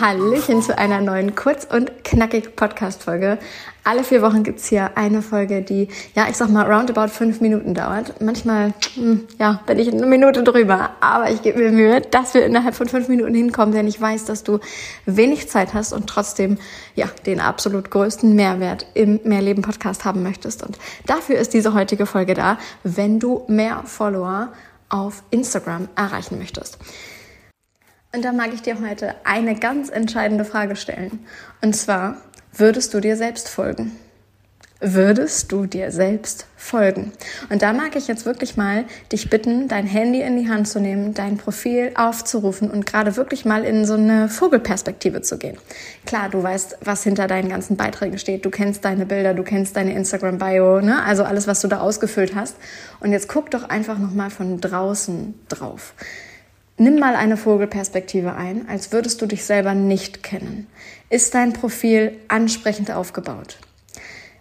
Hallöchen zu einer neuen kurz- und knackig Podcast-Folge. Alle vier Wochen gibt's hier eine Folge, die, ja, ich sag mal, roundabout fünf Minuten dauert. Manchmal, hm, ja, bin ich eine Minute drüber, aber ich gebe mir Mühe, dass wir innerhalb von fünf Minuten hinkommen, denn ich weiß, dass du wenig Zeit hast und trotzdem, ja, den absolut größten Mehrwert im Mehrleben-Podcast haben möchtest. Und dafür ist diese heutige Folge da, wenn du mehr Follower auf Instagram erreichen möchtest. Und da mag ich dir heute eine ganz entscheidende Frage stellen. Und zwar, würdest du dir selbst folgen? Würdest du dir selbst folgen? Und da mag ich jetzt wirklich mal dich bitten, dein Handy in die Hand zu nehmen, dein Profil aufzurufen und gerade wirklich mal in so eine Vogelperspektive zu gehen. Klar, du weißt, was hinter deinen ganzen Beiträgen steht. Du kennst deine Bilder, du kennst deine Instagram-Bio, ne? Also alles, was du da ausgefüllt hast. Und jetzt guck doch einfach nochmal von draußen drauf. Nimm mal eine Vogelperspektive ein, als würdest du dich selber nicht kennen. Ist dein Profil ansprechend aufgebaut?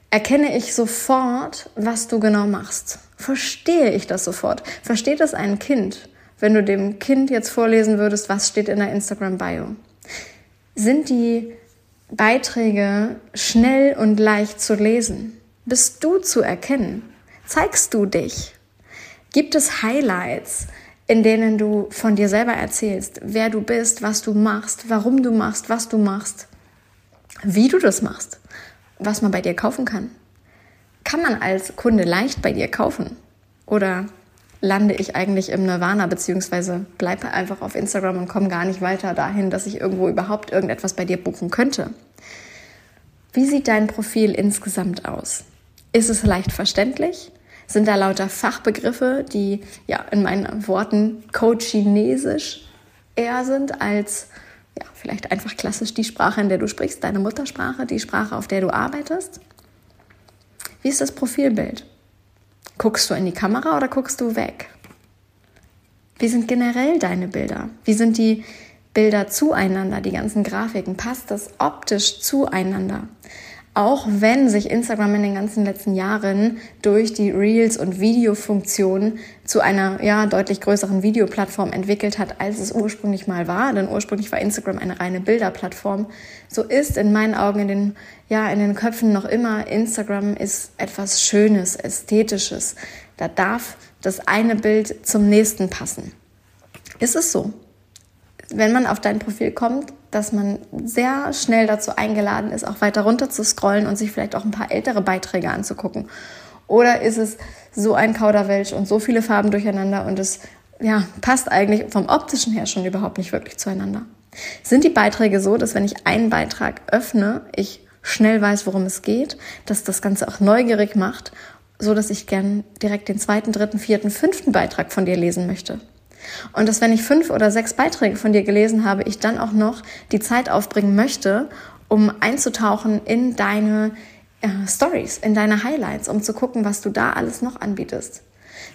Erkenne ich sofort, was du genau machst? Verstehe ich das sofort? Versteht das ein Kind, wenn du dem Kind jetzt vorlesen würdest, was steht in der Instagram-Bio? Sind die Beiträge schnell und leicht zu lesen? Bist du zu erkennen? Zeigst du dich? Gibt es Highlights? In denen du von dir selber erzählst, wer du bist, was du machst, warum du machst, was du machst, wie du das machst, was man bei dir kaufen kann. Kann man als Kunde leicht bei dir kaufen? Oder lande ich eigentlich im Nirvana, beziehungsweise bleibe einfach auf Instagram und komme gar nicht weiter dahin, dass ich irgendwo überhaupt irgendetwas bei dir buchen könnte? Wie sieht dein Profil insgesamt aus? Ist es leicht verständlich? Sind da lauter Fachbegriffe, die ja in meinen Worten Code-Chinesisch eher sind als ja, vielleicht einfach klassisch die Sprache, in der du sprichst, deine Muttersprache, die Sprache, auf der du arbeitest. Wie ist das Profilbild? Guckst du in die Kamera oder guckst du weg? Wie sind generell deine Bilder? Wie sind die Bilder zueinander, die ganzen Grafiken? Passt das optisch zueinander? Auch wenn sich Instagram in den ganzen letzten Jahren durch die Reels und Videofunktion zu einer ja deutlich größeren Videoplattform entwickelt hat, als es ursprünglich mal war, denn ursprünglich war Instagram eine reine Bilderplattform, so ist in meinen Augen in den ja in den Köpfen noch immer Instagram ist etwas Schönes, ästhetisches. Da darf das eine Bild zum nächsten passen. Ist es so? wenn man auf dein Profil kommt, dass man sehr schnell dazu eingeladen ist, auch weiter runter zu scrollen und sich vielleicht auch ein paar ältere Beiträge anzugucken? Oder ist es so ein Kauderwelsch und so viele Farben durcheinander und es ja, passt eigentlich vom optischen her schon überhaupt nicht wirklich zueinander? Sind die Beiträge so, dass wenn ich einen Beitrag öffne, ich schnell weiß, worum es geht, dass das Ganze auch neugierig macht, so dass ich gern direkt den zweiten, dritten, vierten, fünften Beitrag von dir lesen möchte? Und dass wenn ich fünf oder sechs Beiträge von dir gelesen habe, ich dann auch noch die Zeit aufbringen möchte, um einzutauchen in deine äh, Stories, in deine Highlights, um zu gucken, was du da alles noch anbietest.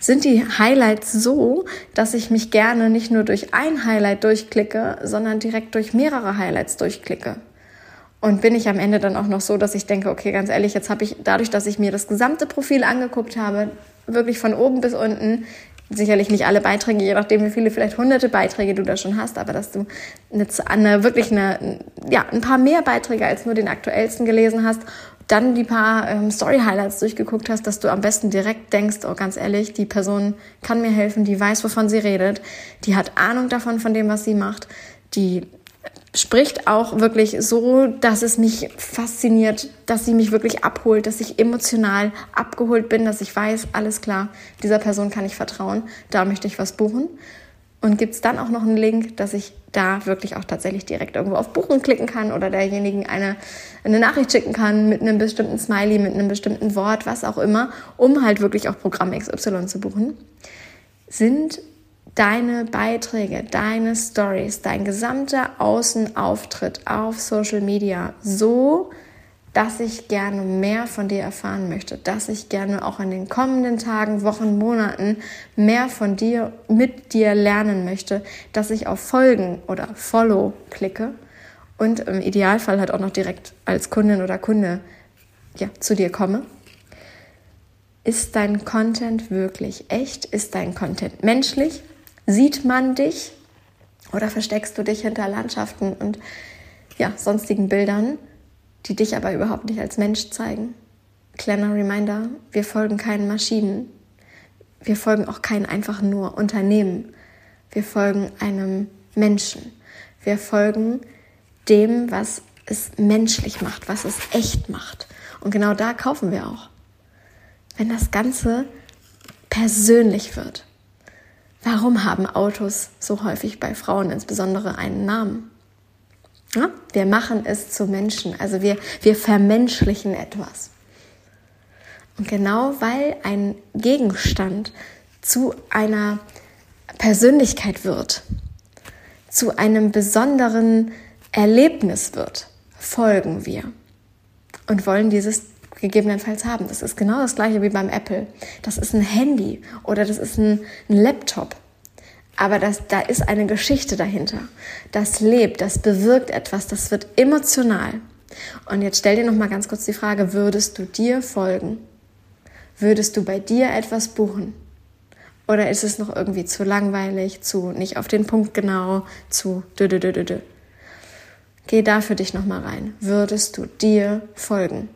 Sind die Highlights so, dass ich mich gerne nicht nur durch ein Highlight durchklicke, sondern direkt durch mehrere Highlights durchklicke? Und bin ich am Ende dann auch noch so, dass ich denke, okay, ganz ehrlich, jetzt habe ich dadurch, dass ich mir das gesamte Profil angeguckt habe, wirklich von oben bis unten sicherlich nicht alle Beiträge, je nachdem, wie viele, vielleicht hunderte Beiträge du da schon hast, aber dass du eine, eine, wirklich eine, ja, ein paar mehr Beiträge als nur den aktuellsten gelesen hast, dann die paar ähm, Story-Highlights durchgeguckt hast, dass du am besten direkt denkst, oh ganz ehrlich, die Person kann mir helfen, die weiß, wovon sie redet, die hat Ahnung davon, von dem, was sie macht, die spricht auch wirklich so, dass es mich fasziniert, dass sie mich wirklich abholt, dass ich emotional abgeholt bin, dass ich weiß, alles klar, dieser Person kann ich vertrauen, da möchte ich was buchen. Und gibt es dann auch noch einen Link, dass ich da wirklich auch tatsächlich direkt irgendwo auf Buchen klicken kann oder derjenigen eine, eine Nachricht schicken kann mit einem bestimmten Smiley, mit einem bestimmten Wort, was auch immer, um halt wirklich auch Programm XY zu buchen. sind deine Beiträge, deine Stories, dein gesamter Außenauftritt auf Social Media so, dass ich gerne mehr von dir erfahren möchte, dass ich gerne auch in den kommenden Tagen, Wochen, Monaten mehr von dir, mit dir lernen möchte, dass ich auf Folgen oder Follow klicke und im Idealfall halt auch noch direkt als Kundin oder Kunde ja, zu dir komme. Ist dein Content wirklich echt? Ist dein Content menschlich? Sieht man dich? Oder versteckst du dich hinter Landschaften und ja, sonstigen Bildern? die dich aber überhaupt nicht als Mensch zeigen. Kleiner Reminder, wir folgen keinen Maschinen. Wir folgen auch kein einfach nur Unternehmen. Wir folgen einem Menschen. Wir folgen dem, was es menschlich macht, was es echt macht. Und genau da kaufen wir auch. Wenn das Ganze persönlich wird. Warum haben Autos so häufig bei Frauen insbesondere einen Namen? Ja? Wir machen es zu Menschen, also wir, wir vermenschlichen etwas. Und genau weil ein Gegenstand zu einer Persönlichkeit wird, zu einem besonderen Erlebnis wird, folgen wir und wollen dieses gegebenenfalls haben. Das ist genau das gleiche wie beim Apple. Das ist ein Handy oder das ist ein, ein Laptop. Aber das, da ist eine Geschichte dahinter. Das lebt, das bewirkt etwas, das wird emotional. Und jetzt stell dir noch mal ganz kurz die Frage, würdest du dir folgen? Würdest du bei dir etwas buchen? Oder ist es noch irgendwie zu langweilig, zu nicht auf den Punkt genau, zu dü dü dü dü dü? Geh da für dich noch mal rein. Würdest du dir folgen?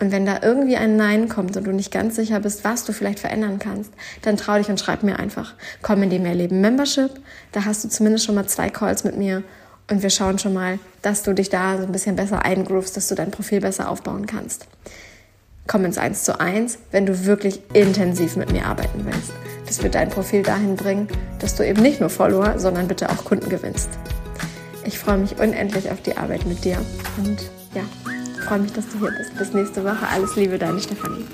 Und wenn da irgendwie ein Nein kommt und du nicht ganz sicher bist, was du vielleicht verändern kannst, dann trau dich und schreib mir einfach. Komm in die Mehrleben Membership. Da hast du zumindest schon mal zwei Calls mit mir und wir schauen schon mal, dass du dich da so ein bisschen besser eingroovst, dass du dein Profil besser aufbauen kannst. Komm ins 1 zu 1, wenn du wirklich intensiv mit mir arbeiten willst. Das wird dein Profil dahin bringen, dass du eben nicht nur Follower, sondern bitte auch Kunden gewinnst. Ich freue mich unendlich auf die Arbeit mit dir und ja, freue mich, dass du hier bist. Bis nächste Woche. Alles Liebe, deine Stefanie.